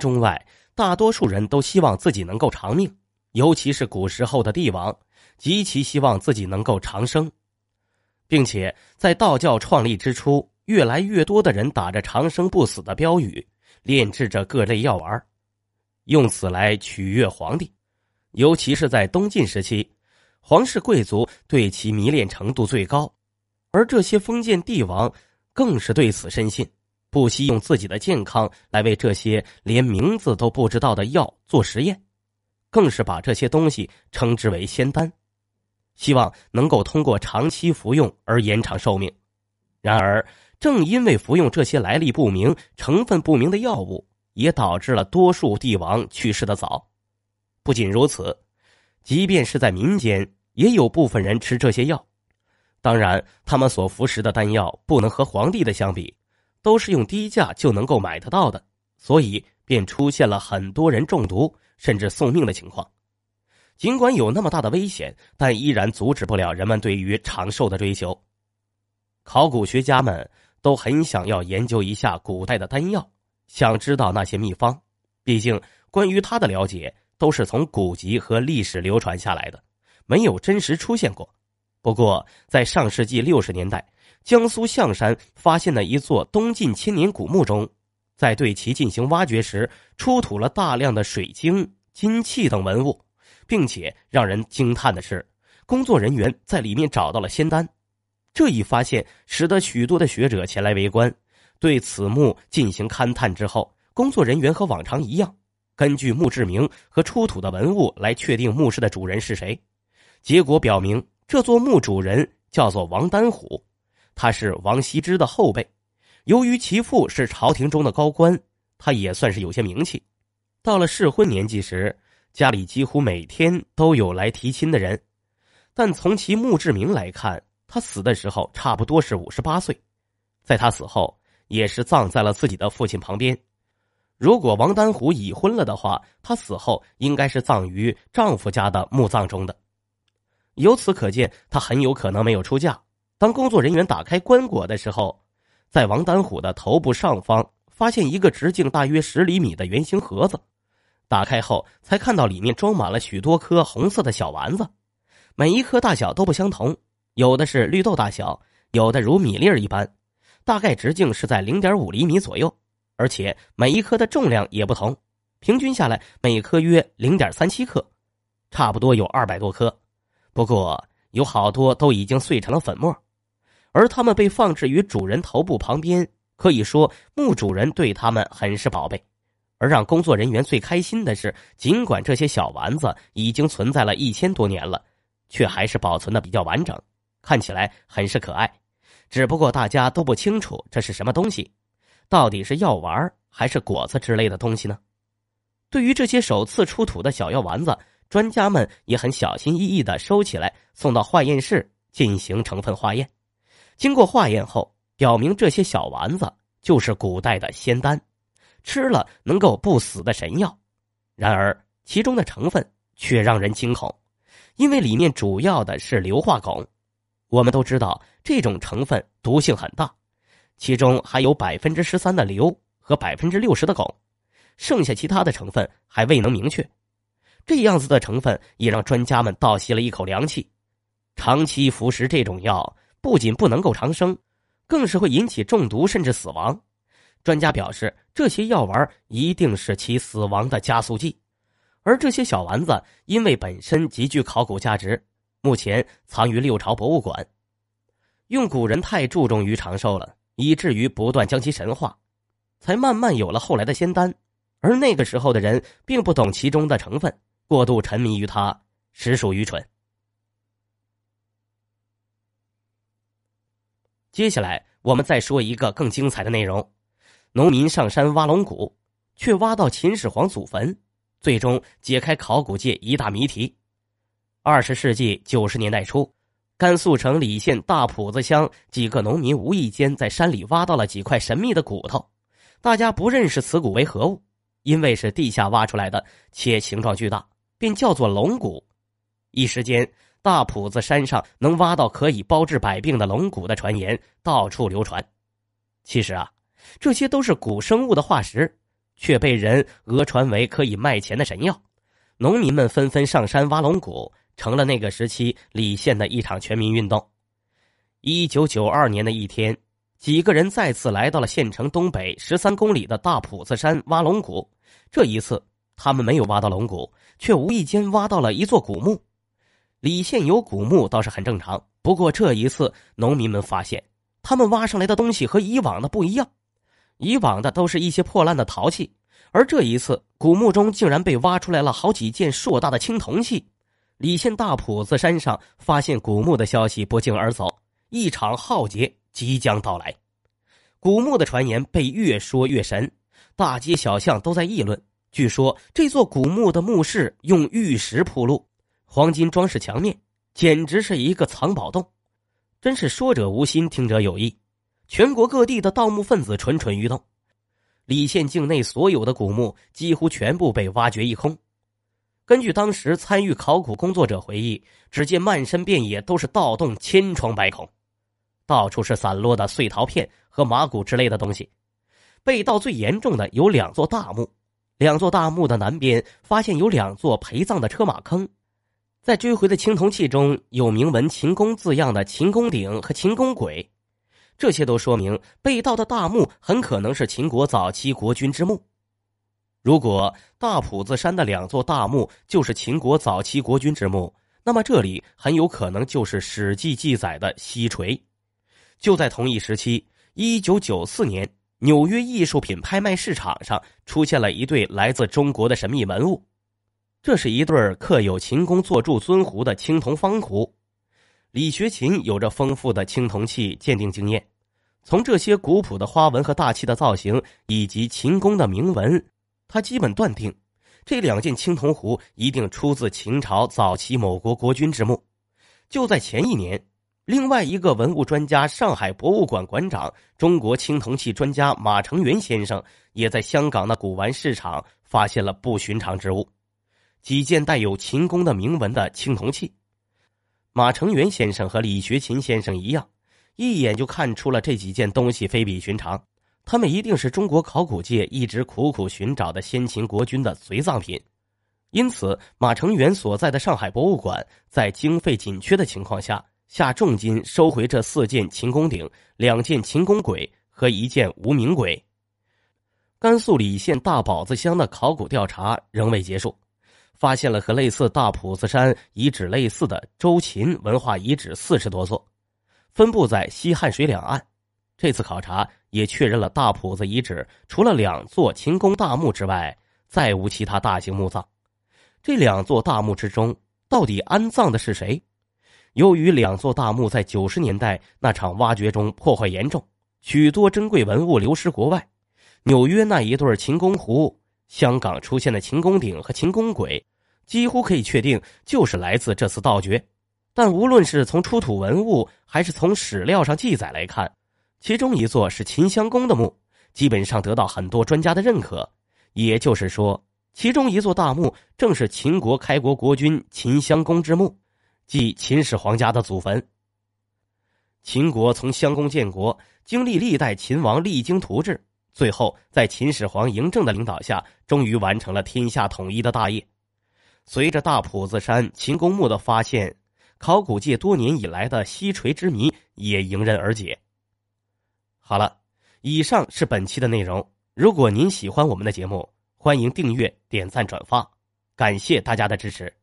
中外，大多数人都希望自己能够长命，尤其是古时候的帝王，极其希望自己能够长生，并且在道教创立之初，越来越多的人打着长生不死的标语，炼制着各类药丸，用此来取悦皇帝，尤其是在东晋时期，皇室贵族对其迷恋程度最高，而这些封建帝王更是对此深信。不惜用自己的健康来为这些连名字都不知道的药做实验，更是把这些东西称之为仙丹，希望能够通过长期服用而延长寿命。然而，正因为服用这些来历不明、成分不明的药物，也导致了多数帝王去世的早。不仅如此，即便是在民间，也有部分人吃这些药，当然，他们所服食的丹药不能和皇帝的相比。都是用低价就能够买得到的，所以便出现了很多人中毒甚至送命的情况。尽管有那么大的危险，但依然阻止不了人们对于长寿的追求。考古学家们都很想要研究一下古代的丹药，想知道那些秘方。毕竟，关于它的了解都是从古籍和历史流传下来的，没有真实出现过。不过，在上世纪六十年代。江苏象山发现的一座东晋千年古墓中，在对其进行挖掘时，出土了大量的水晶、金器等文物，并且让人惊叹的是，工作人员在里面找到了仙丹。这一发现使得许多的学者前来围观，对此墓进行勘探之后，工作人员和往常一样，根据墓志铭和出土的文物来确定墓室的主人是谁。结果表明，这座墓主人叫做王丹虎。他是王羲之的后辈，由于其父是朝廷中的高官，他也算是有些名气。到了适婚年纪时，家里几乎每天都有来提亲的人。但从其墓志铭来看，他死的时候差不多是五十八岁，在他死后也是葬在了自己的父亲旁边。如果王丹虎已婚了的话，他死后应该是葬于丈夫家的墓葬中的。由此可见，他很有可能没有出嫁。当工作人员打开棺椁的时候，在王丹虎的头部上方发现一个直径大约十厘米的圆形盒子。打开后，才看到里面装满了许多颗红色的小丸子，每一颗大小都不相同，有的是绿豆大小，有的如米粒儿一般，大概直径是在零点五厘米左右，而且每一颗的重量也不同，平均下来每颗约零点三七克，差不多有二百多颗。不过有好多都已经碎成了粉末。而他们被放置于主人头部旁边，可以说墓主人对他们很是宝贝。而让工作人员最开心的是，尽管这些小丸子已经存在了一千多年了，却还是保存的比较完整，看起来很是可爱。只不过大家都不清楚这是什么东西，到底是药丸还是果子之类的东西呢？对于这些首次出土的小药丸子，专家们也很小心翼翼的收起来，送到化验室进行成分化验。经过化验后，表明这些小丸子就是古代的仙丹，吃了能够不死的神药。然而，其中的成分却让人惊恐，因为里面主要的是硫化汞。我们都知道这种成分毒性很大，其中还有百分之十三的硫和百分之六十的汞，剩下其他的成分还未能明确。这样子的成分也让专家们倒吸了一口凉气。长期服食这种药。不仅不能够长生，更是会引起中毒甚至死亡。专家表示，这些药丸一定是其死亡的加速剂。而这些小丸子因为本身极具考古价值，目前藏于六朝博物馆。用古人太注重于长寿了，以至于不断将其神化，才慢慢有了后来的仙丹。而那个时候的人并不懂其中的成分，过度沉迷于它，实属愚蠢。接下来，我们再说一个更精彩的内容：农民上山挖龙骨，却挖到秦始皇祖坟，最终解开考古界一大谜题。二十世纪九十年代初，甘肃省礼县大堡子乡几个农民无意间在山里挖到了几块神秘的骨头，大家不认识此骨为何物，因为是地下挖出来的，且形状巨大，便叫做龙骨。一时间。大埔子山上能挖到可以包治百病的龙骨的传言到处流传。其实啊，这些都是古生物的化石，却被人讹传为可以卖钱的神药，农民们纷纷上山挖龙骨，成了那个时期李县的一场全民运动。一九九二年的一天，几个人再次来到了县城东北十三公里的大埔子山挖龙骨。这一次，他们没有挖到龙骨，却无意间挖到了一座古墓。李县有古墓倒是很正常，不过这一次，农民们发现他们挖上来的东西和以往的不一样。以往的都是一些破烂的陶器，而这一次古墓中竟然被挖出来了好几件硕大的青铜器。李县大埔子山上发现古墓的消息不胫而走，一场浩劫即将到来。古墓的传言被越说越神，大街小巷都在议论。据说这座古墓的墓室用玉石铺路，黄金装饰墙面，简直是一个藏宝洞。真是说者无心，听者有意。全国各地的盗墓分子蠢蠢欲动，李县境内所有的古墓几乎全部被挖掘一空。根据当时参与考古工作者回忆，只见漫山遍野都是盗洞，千疮百孔，到处是散落的碎陶片和马骨之类的东西。被盗最严重的有两座大墓，两座大墓的南边发现有两座陪葬的车马坑，在追回的青铜器中有铭文“秦公”字样的秦公鼎和秦公簋。这些都说明被盗的大墓很可能是秦国早期国君之墓。如果大埔子山的两座大墓就是秦国早期国君之墓，那么这里很有可能就是《史记》记载的西垂。就在同一时期，一九九四年，纽约艺术品拍卖市场上出现了一对来自中国的神秘文物，这是一对刻有秦公坐柱尊壶的青铜方壶。李学勤有着丰富的青铜器鉴定经验。从这些古朴的花纹和大气的造型，以及秦宫的铭文，他基本断定，这两件青铜壶一定出自秦朝早期某国国君之墓。就在前一年，另外一个文物专家、上海博物馆馆长、中国青铜器专家马成元先生，也在香港的古玩市场发现了不寻常之物——几件带有秦宫的铭文的青铜器。马成元先生和李学勤先生一样。一眼就看出了这几件东西非比寻常，他们一定是中国考古界一直苦苦寻找的先秦国君的随葬品。因此，马成元所在的上海博物馆在经费紧缺的情况下，下重金收回这四件秦公鼎、两件秦公簋和一件无名簋。甘肃礼县大堡子乡的考古调查仍未结束，发现了和类似大埔子山遗址类似的周秦文化遗址四十多座。分布在西汉水两岸，这次考察也确认了大埔子遗址除了两座秦宫大墓之外，再无其他大型墓葬。这两座大墓之中，到底安葬的是谁？由于两座大墓在九十年代那场挖掘中破坏严重，许多珍贵文物流失国外。纽约那一对秦公壶，香港出现的秦公鼎和秦公簋，几乎可以确定就是来自这次盗掘。但无论是从出土文物还是从史料上记载来看，其中一座是秦襄公的墓，基本上得到很多专家的认可。也就是说，其中一座大墓正是秦国开国国君秦襄公之墓，即秦始皇家的祖坟。秦国从襄公建国，经历历代秦王励精图治，最后在秦始皇嬴政的领导下，终于完成了天下统一的大业。随着大埔子山秦公墓的发现。考古界多年以来的西垂之谜也迎刃而解。好了，以上是本期的内容。如果您喜欢我们的节目，欢迎订阅、点赞、转发，感谢大家的支持。